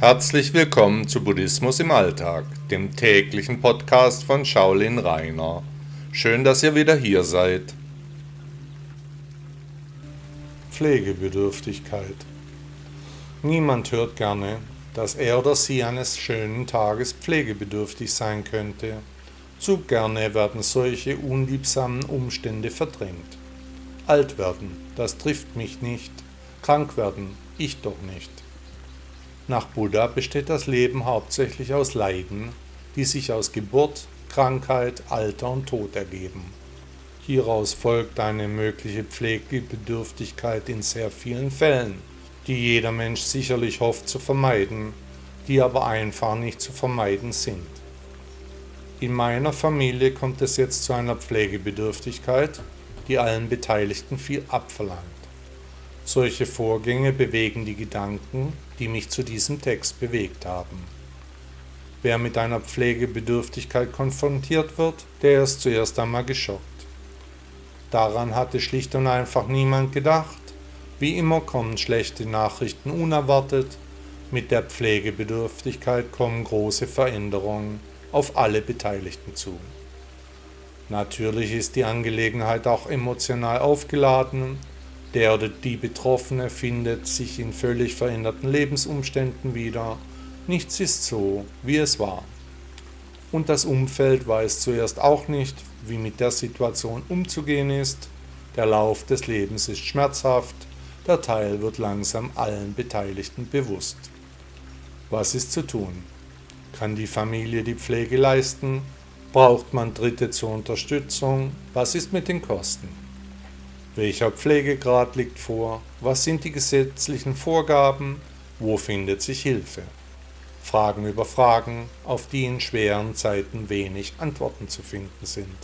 Herzlich willkommen zu Buddhismus im Alltag, dem täglichen Podcast von Shaolin Rainer. Schön, dass ihr wieder hier seid. Pflegebedürftigkeit. Niemand hört gerne, dass er oder sie eines schönen Tages pflegebedürftig sein könnte. Zu gerne werden solche unliebsamen Umstände verdrängt. Alt werden, das trifft mich nicht. Krank werden, ich doch nicht. Nach Buddha besteht das Leben hauptsächlich aus Leiden, die sich aus Geburt, Krankheit, Alter und Tod ergeben. Hieraus folgt eine mögliche Pflegebedürftigkeit in sehr vielen Fällen, die jeder Mensch sicherlich hofft zu vermeiden, die aber einfach nicht zu vermeiden sind. In meiner Familie kommt es jetzt zu einer Pflegebedürftigkeit, die allen Beteiligten viel abverlangt. Solche Vorgänge bewegen die Gedanken, die mich zu diesem Text bewegt haben. Wer mit einer Pflegebedürftigkeit konfrontiert wird, der ist zuerst einmal geschockt. Daran hatte schlicht und einfach niemand gedacht. Wie immer kommen schlechte Nachrichten unerwartet. Mit der Pflegebedürftigkeit kommen große Veränderungen auf alle Beteiligten zu. Natürlich ist die Angelegenheit auch emotional aufgeladen der oder die Betroffene findet sich in völlig veränderten Lebensumständen wieder. Nichts ist so, wie es war. Und das Umfeld weiß zuerst auch nicht, wie mit der Situation umzugehen ist. Der Lauf des Lebens ist schmerzhaft, der Teil wird langsam allen Beteiligten bewusst. Was ist zu tun? Kann die Familie die Pflege leisten? Braucht man Dritte zur Unterstützung? Was ist mit den Kosten? Welcher Pflegegrad liegt vor? Was sind die gesetzlichen Vorgaben? Wo findet sich Hilfe? Fragen über Fragen, auf die in schweren Zeiten wenig Antworten zu finden sind.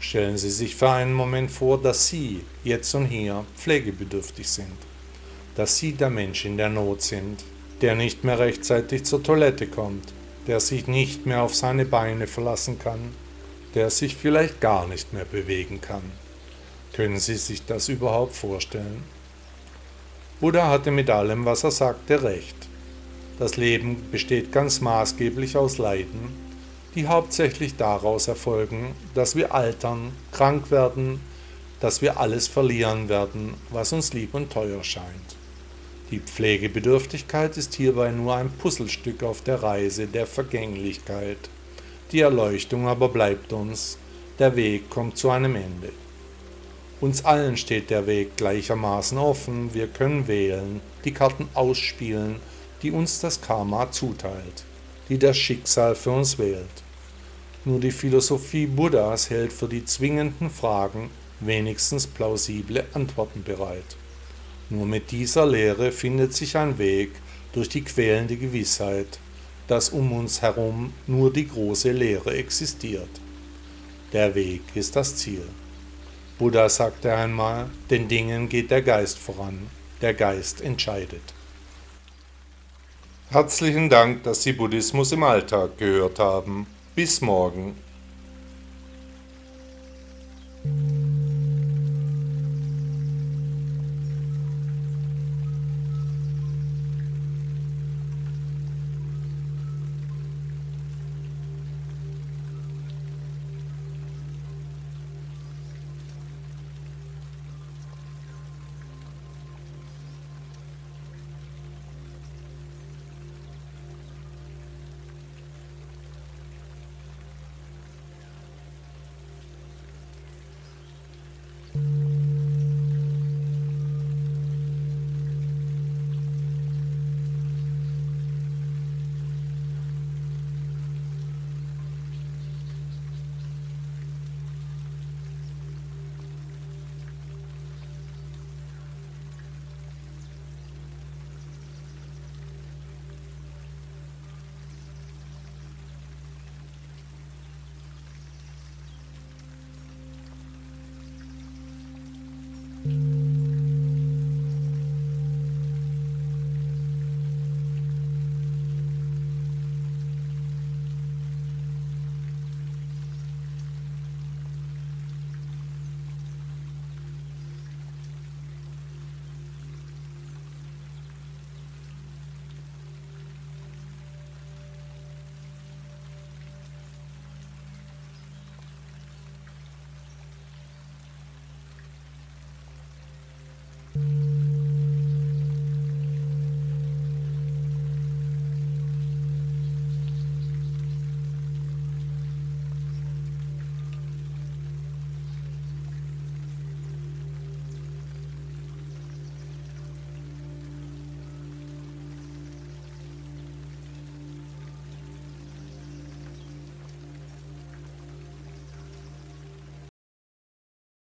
Stellen Sie sich für einen Moment vor, dass Sie jetzt und hier pflegebedürftig sind, dass Sie der Mensch in der Not sind, der nicht mehr rechtzeitig zur Toilette kommt, der sich nicht mehr auf seine Beine verlassen kann, der sich vielleicht gar nicht mehr bewegen kann. Können Sie sich das überhaupt vorstellen? Buddha hatte mit allem, was er sagte, recht. Das Leben besteht ganz maßgeblich aus Leiden, die hauptsächlich daraus erfolgen, dass wir altern, krank werden, dass wir alles verlieren werden, was uns lieb und teuer scheint. Die Pflegebedürftigkeit ist hierbei nur ein Puzzlestück auf der Reise der Vergänglichkeit. Die Erleuchtung aber bleibt uns, der Weg kommt zu einem Ende. Uns allen steht der Weg gleichermaßen offen, wir können wählen, die Karten ausspielen, die uns das Karma zuteilt, die das Schicksal für uns wählt. Nur die Philosophie Buddhas hält für die zwingenden Fragen wenigstens plausible Antworten bereit. Nur mit dieser Lehre findet sich ein Weg durch die quälende Gewissheit, dass um uns herum nur die große Lehre existiert. Der Weg ist das Ziel. Buddha sagte einmal, den Dingen geht der Geist voran, der Geist entscheidet. Herzlichen Dank, dass Sie Buddhismus im Alltag gehört haben. Bis morgen.